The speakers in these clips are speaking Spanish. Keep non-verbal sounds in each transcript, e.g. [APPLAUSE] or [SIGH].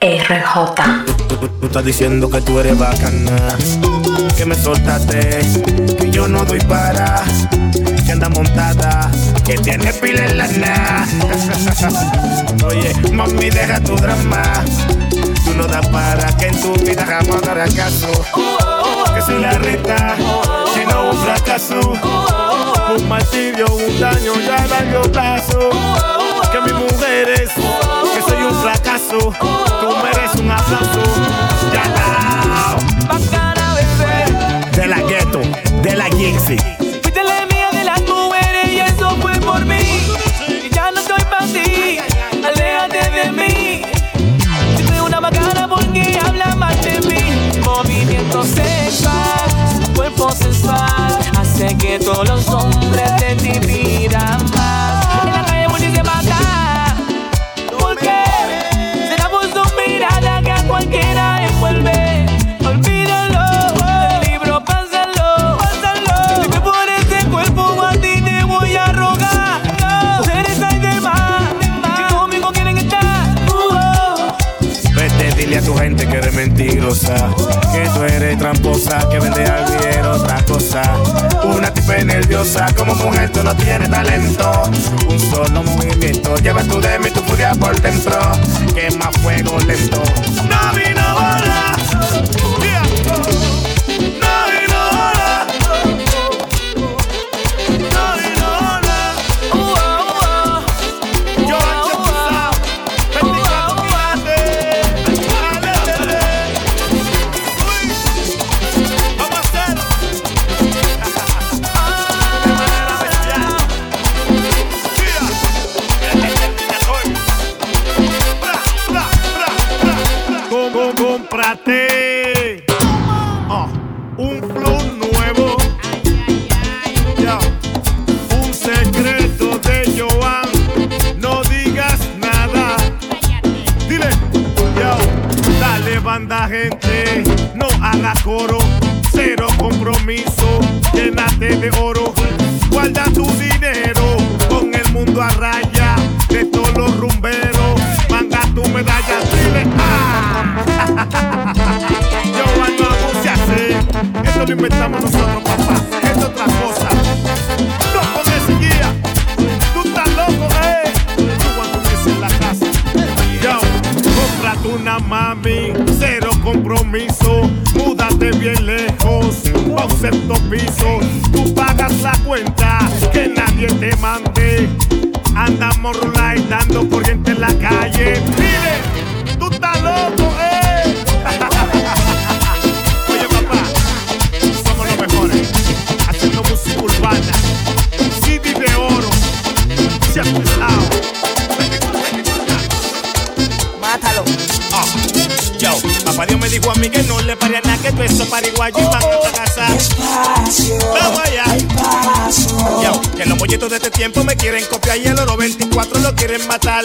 RJ. Tú, estás diciendo que tú eres bacana, que me soltaste, que yo no doy para, que anda montada, que tiene pila en la na. Oye, mami, deja tu drama, tú no das para que en tu vida jamás dará caso. Que soy la reta, que no un fracaso, un martirio, un daño ya largo plazo. Que mi mujer es, soy un fracaso, tú mereces un aplauso. Ya Bacana, bebé. De la ghetto, de la Gixi. Fuiste la mía de las mujeres y eso fue por mí. Y ya no estoy para ti, aléjate de mí. Yo soy una bacana porque habla más de mí. Movimiento sexual, cuerpo sensual, hace que todos los hombres de ti una mami, cero compromiso. Múdate bien lejos, pa' un sexto piso. Tú pagas la cuenta, que nadie te mande. Andamos rulay dando corriente en la calle. Mire, tú estás loco, eh. [LAUGHS] Oye, papá, somos los mejores. Haciendo música urbana. CD de oro. Se ha. Mátalo. Papá Dios me dijo a mí que no le paría nada, que tú eso pariguayo y van a casa. Vamos allá. Yo, que los molletos de este tiempo me quieren copiar y el oro 24 lo quieren matar.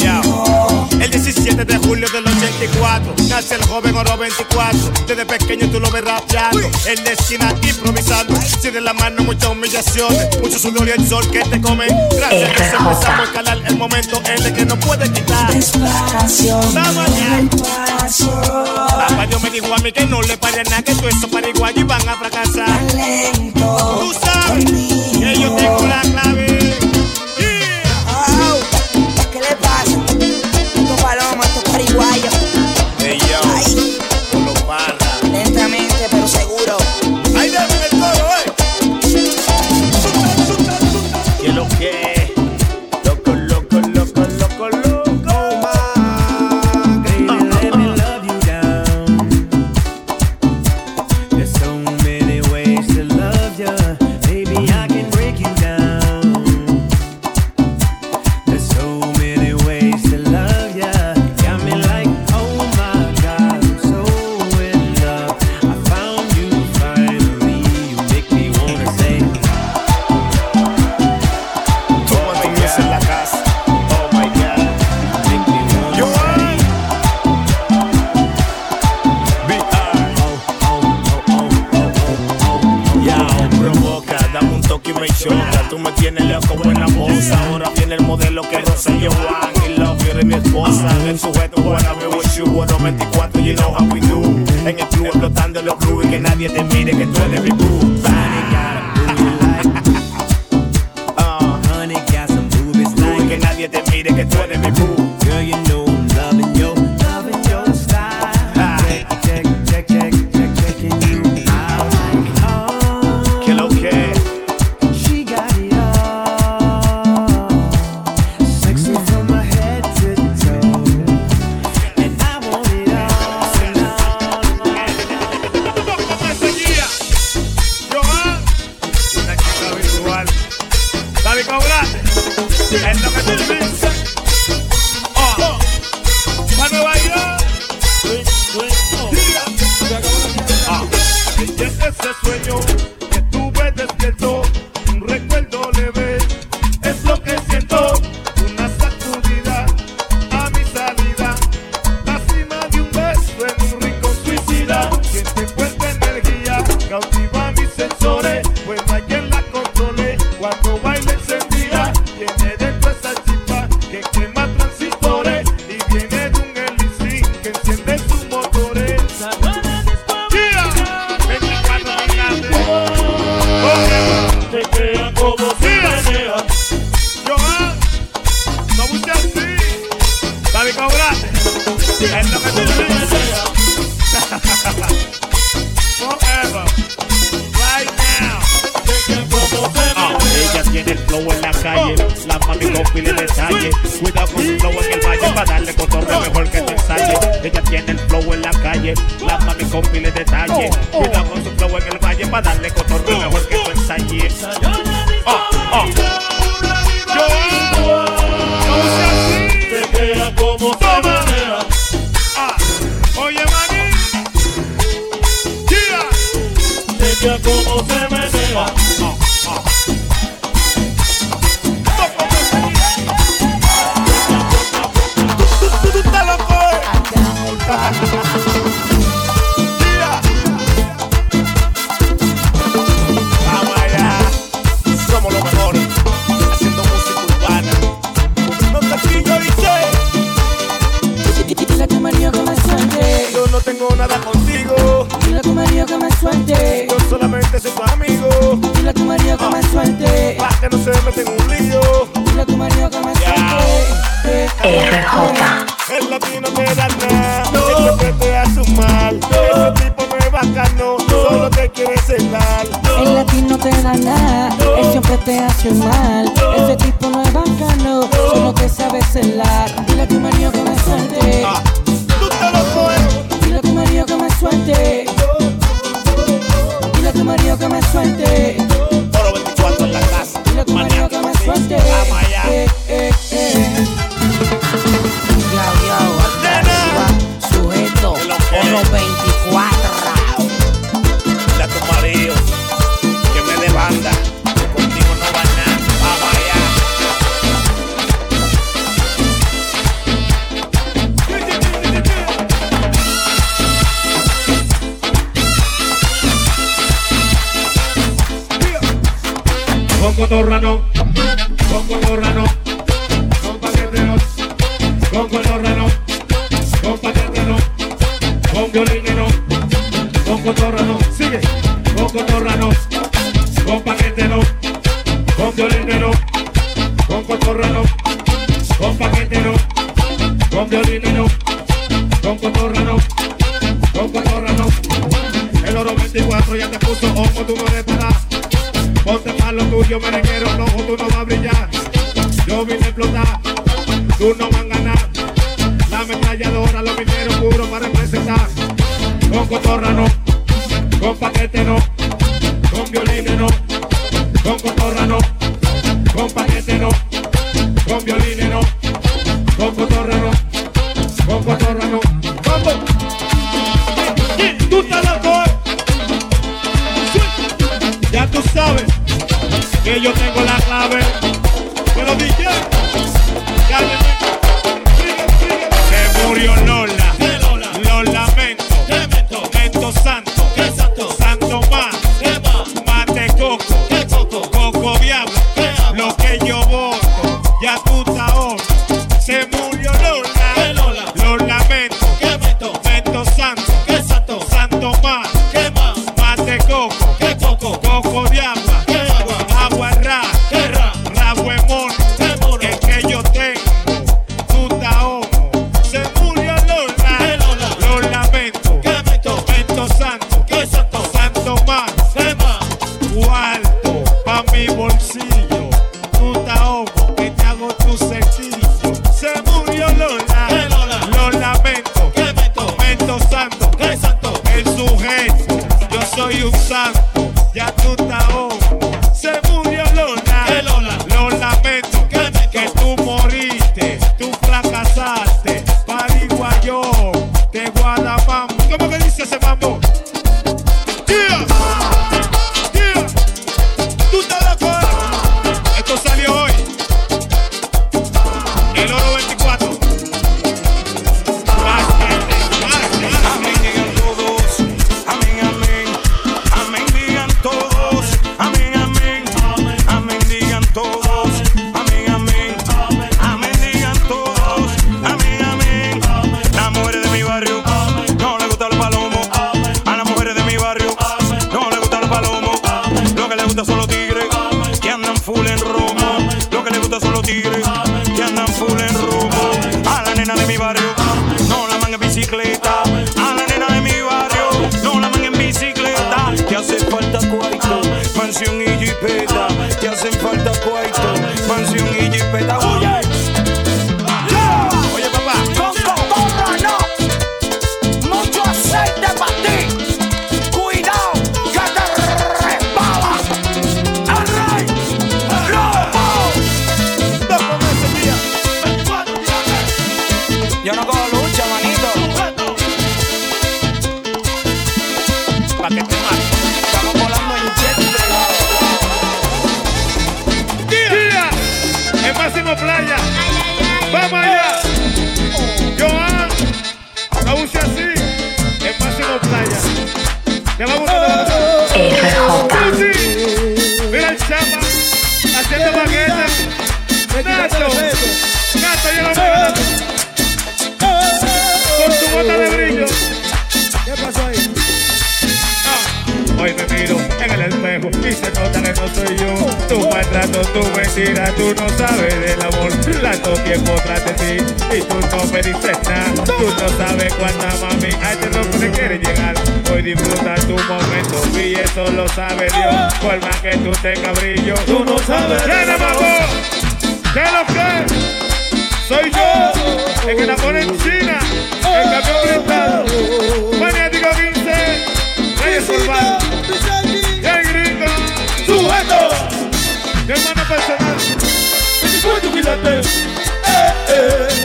Yeah. Yo, el 17 de julio del 84 nace el joven oro 24. Desde pequeño tú lo ves rapeando en la esquina improvisando. De la mano muchas humillaciones, mucho sudor y el sol que te comen. Gracias a Dios empezamos a escalar el momento en el que no puede quitar. Vamos allá. Papá Dios me dijo a mí que no le pare nada, que tú eso para igual y van a fracasar. Tú sabes que yo tengo la clave. [LAUGHS] Ah, ella tiene el flow en la calle, la mami con pile de detalle. Cuidado con su flow en el valle para darle cotorreo mejor que te ensaye. Ella tiene el flow en la calle, la mami con de detalle. Cuidado con su flow en el valle para darle cotorreo. too my. no, no, no. merenguero, no, tú no vas a brillar. Yo vine a explotar, tú no vas a ganar. La ametralladora, los mineros puros para representar. Con cotorra no, con paquete no, con violines no. Disfruta tu momento y eso lo sabe Dios. Por más que tú tengas brillo, tú no sabes. ¿Quién es mambo? ¿Qué lo que? Soy yo, el que la pone en China, el campeón blindado. Maniático 15, Reyes Urbano. El gringo, sujeto. Mi hermano personal. Eh, eh.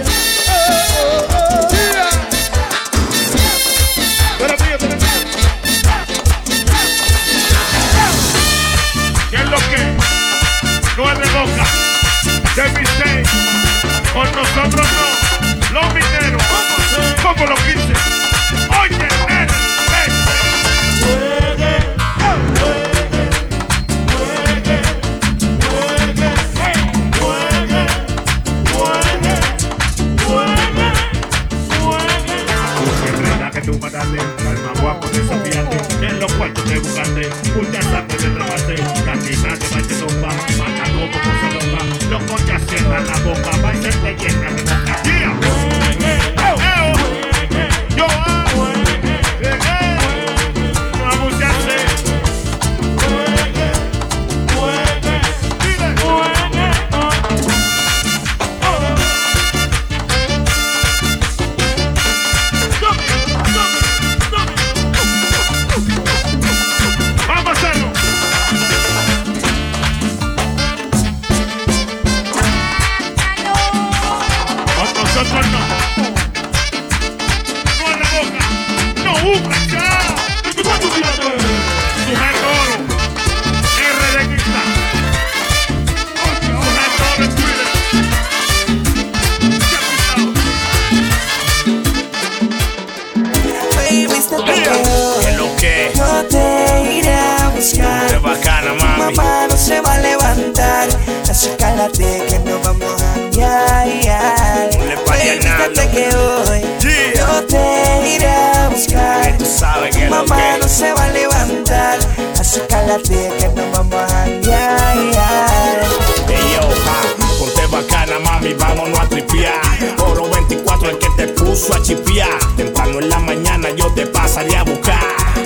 Cálate que no vamos a cambiar. Ey, yo, ja, ponte bacana, mami, vámonos a tripear. Oro 24, el que te puso a chipear. Temprano en la mañana yo te pasaré a buscar.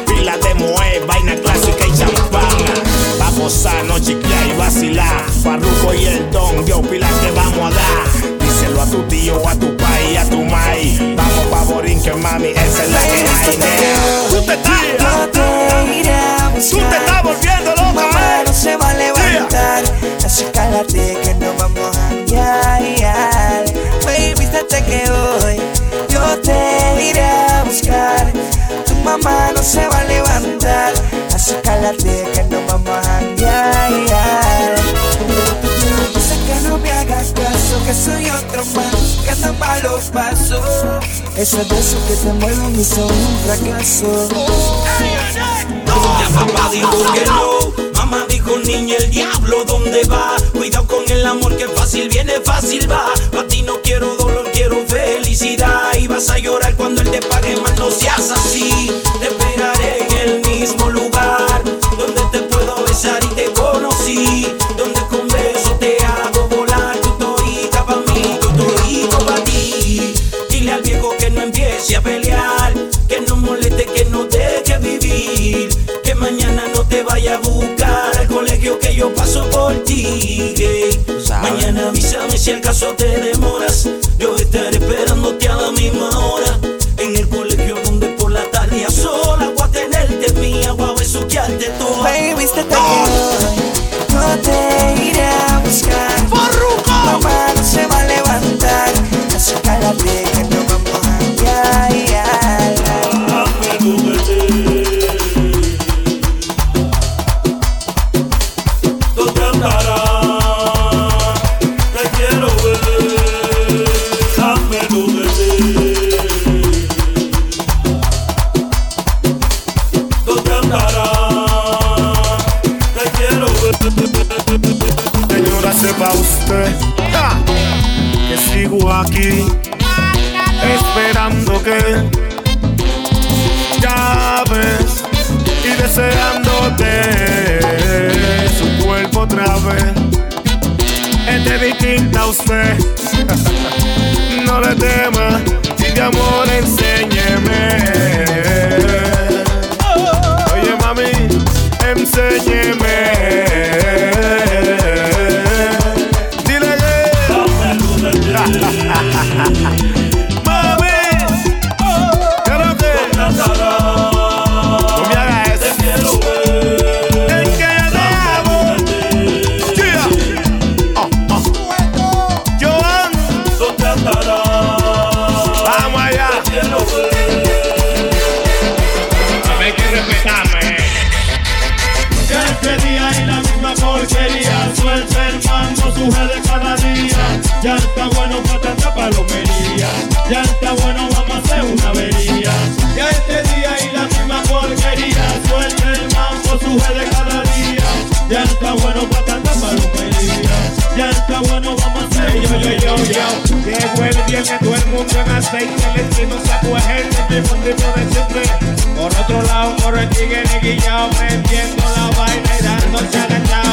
Pila de moe, vaina clásica y champana. Va a gozar, no chiquear y vacilar. Farruko y el don, yo pila te vamos a dar. Díselo a tu tío, a tu país, a tu maíz. Vamos pa' Borinque, mami, esa es la que hay. Tú te estás, Cálate que no vamos a cambiar. Sé que no me hagas caso, que soy otro más, que anda malos pasos. Eso es de eso que te mueven y son un fracaso. Ya papá dijo que no, mamá dijo niña el diablo dónde va. Cuidado con el amor que fácil viene, fácil va. Pa' ti no quiero dolor, quiero felicidad. Y vas a llorar cuando él te pague más, no seas así. y te conocí. Donde con beso te hago volar, tu torita pa' mí, tu torito pa' ti. Dile al viejo que no empiece a pelear, que no moleste, que no deje vivir. Que mañana no te vaya a buscar al colegio que yo paso por ti. Mañana avísame si el caso te debe sepa usted que sigo aquí esperando que llaves y deseándote su cuerpo otra vez. Es de distinta a usted, [LAUGHS] no le tema y de amor enséñeme. Oye mami, enséñeme. De cada día. Ya está bueno para tanta palomería. Ya está bueno, vamos a hacer una avería. Ya este día y la misma porquería. Suelta el mango, suje de cada día. Ya está bueno para tanta palomería. Ya está bueno, vamos a hacer una avería yo, yo, yo. Llegó el día que todo el mundo en aceite. El encino sacó gente, el mismo tipo de siempre. Por otro lado, por el tigre guillao Prendiendo la vaina y dándose agachao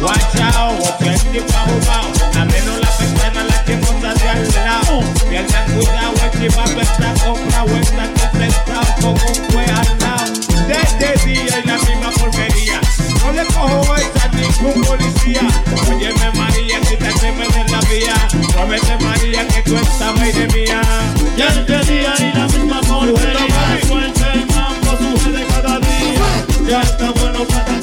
Watch out, objeto pa' jugao Abriendo la la que monta de al lado. Pierdan cuidado, el chivato está comprado Está completado con un fue al lado. Desde día y la misma porquería. No le cojo a ningún policía. Óyeme María, de la vía. Muévete María, que tú estás aire mía. Ya este día y la misma porquería. Suelta el mambo, suje de cada día. Ya está bueno para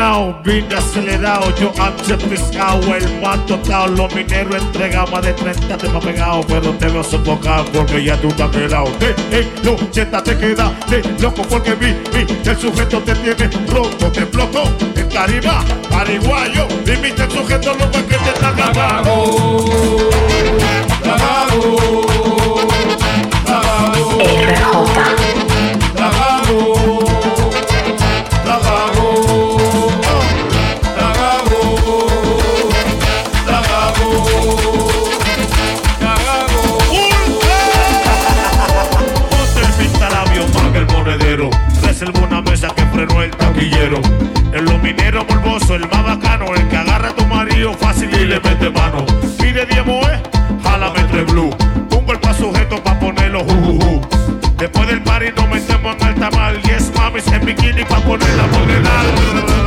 hermanao vine acelerado Yo antes pescado, el más total Los mineros entregados más de 30 te ha pegado Pero te veo sofocado porque ya tú has quedado Eh, eh, no, cheta te queda eh, loco porque vi, vi El sujeto te tiene roto, te explotó En tarima, pariguayo Limita el sujeto loco que te está cagando Ponte el taquillero. En los morboso, el más bacano El que agarra a tu marido fácil y le mete mano. Pide 10 moe, jálame tres blue. Un golpe a sujeto pa' ponerlo jujuju Después del party nos metemos en alta mar. Yes, mamis en bikini pa' ponerla modelar Oye,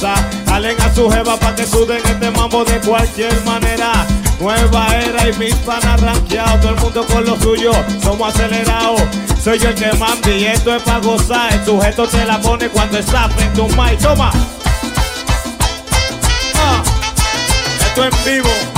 brinca, goza. Jalen a su jeva pa' que suden este mambo de cualquier manera. Nueva era y mis panas rankeados, todo el mundo con lo suyo, somos acelerados. Soy yo el que manda y esto es pa' gozar. El sujeto te la pone cuando está frente a un mic. Toma. Ah, esto en vivo.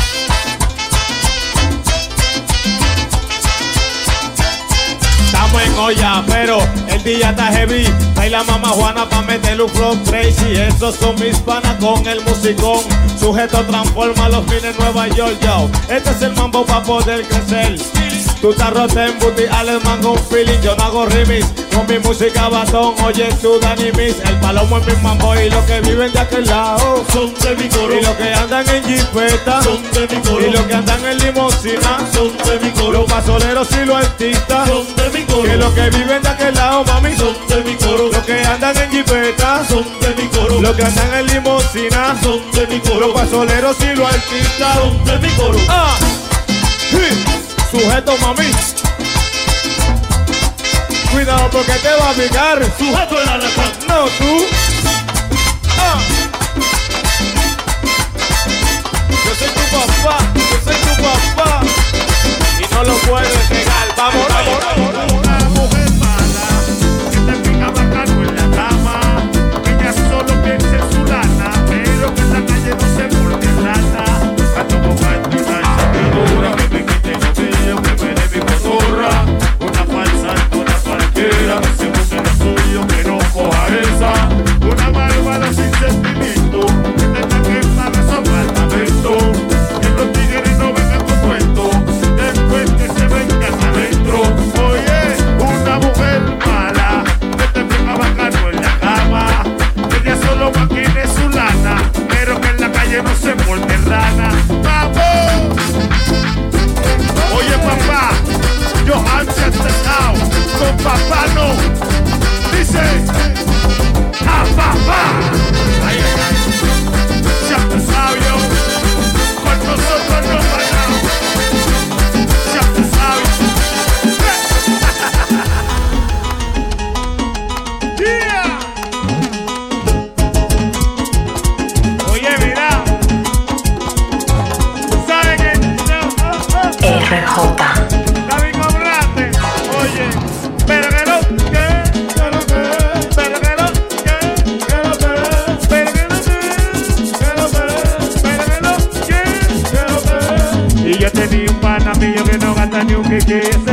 Pero el día está heavy. Hay la mamá Juana pa' meterle un flow crazy. Estos son mis panas con el musicón. Sujeto transforma los fines Nueva York, yo. Este es el mambo pa' poder crecer. Tú estás rota en booty, Alex mango un feeling. Yo no hago remix con mi música batón. Oye, tú, Danny Miss. El palomo es mi mambo y los que viven de aquel lado Son de mi coro. Y los que andan en jipeta Son de mi coro. Y los que andan en limosina Son de mi coro. Los pasoleros y los artistas Son de mi coro. Que los que viven de aquel lado, mami Son de mi coro. Los que andan en jipeta Son de mi coro. Los que andan en limosina Son de mi Los coro. pasoleros y los artistas Son de mi coro. Ah, sí. Sujeto, mami. Cuidado porque te va a picar Sujeto el alacrán. No, tú. Ah. Yo soy tu papá, yo soy tu papá. Y no lo puedes negar. Vamos, vamos, vamos, Malvada sin sentimiento, que tenga que pagar su no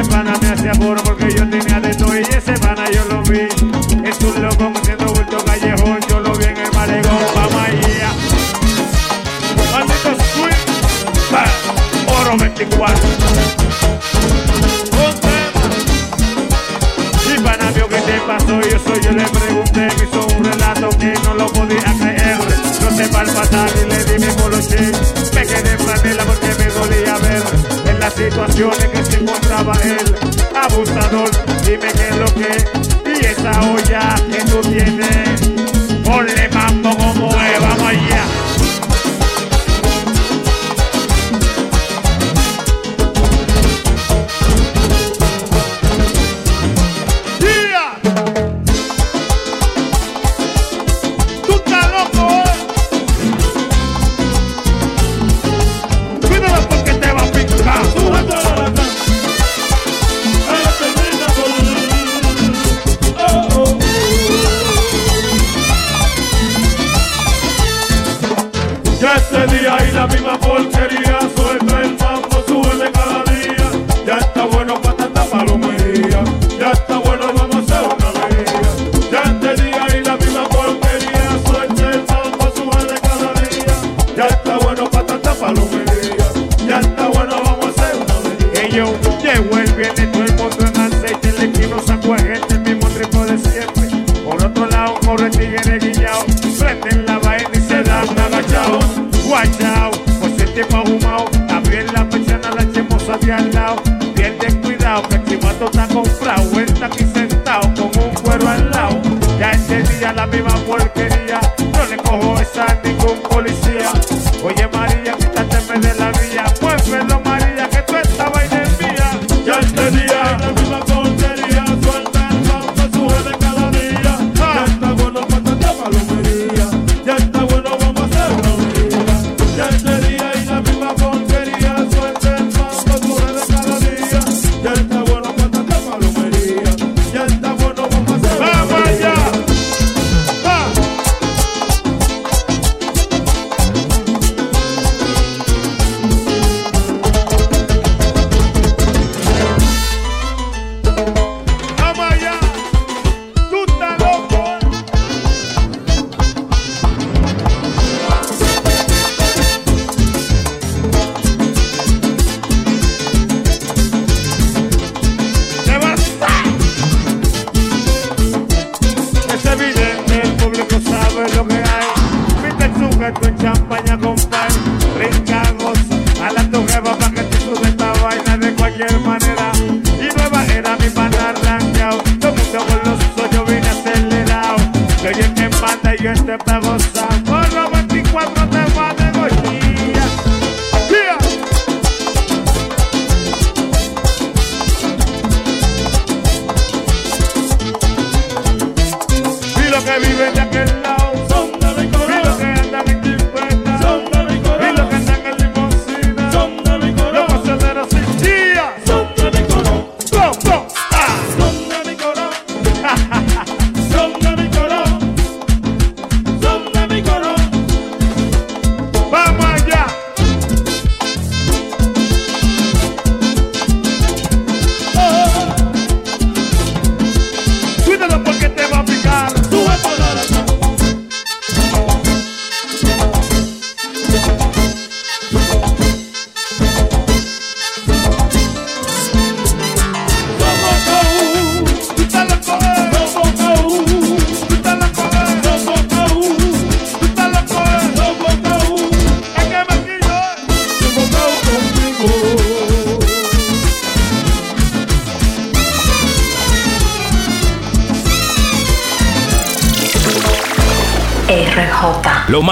echemos hacia al lado. Bien descuidado, que el chivato está comprado está aquí sentado con un cuero al lado. Ya ese día la misma porquería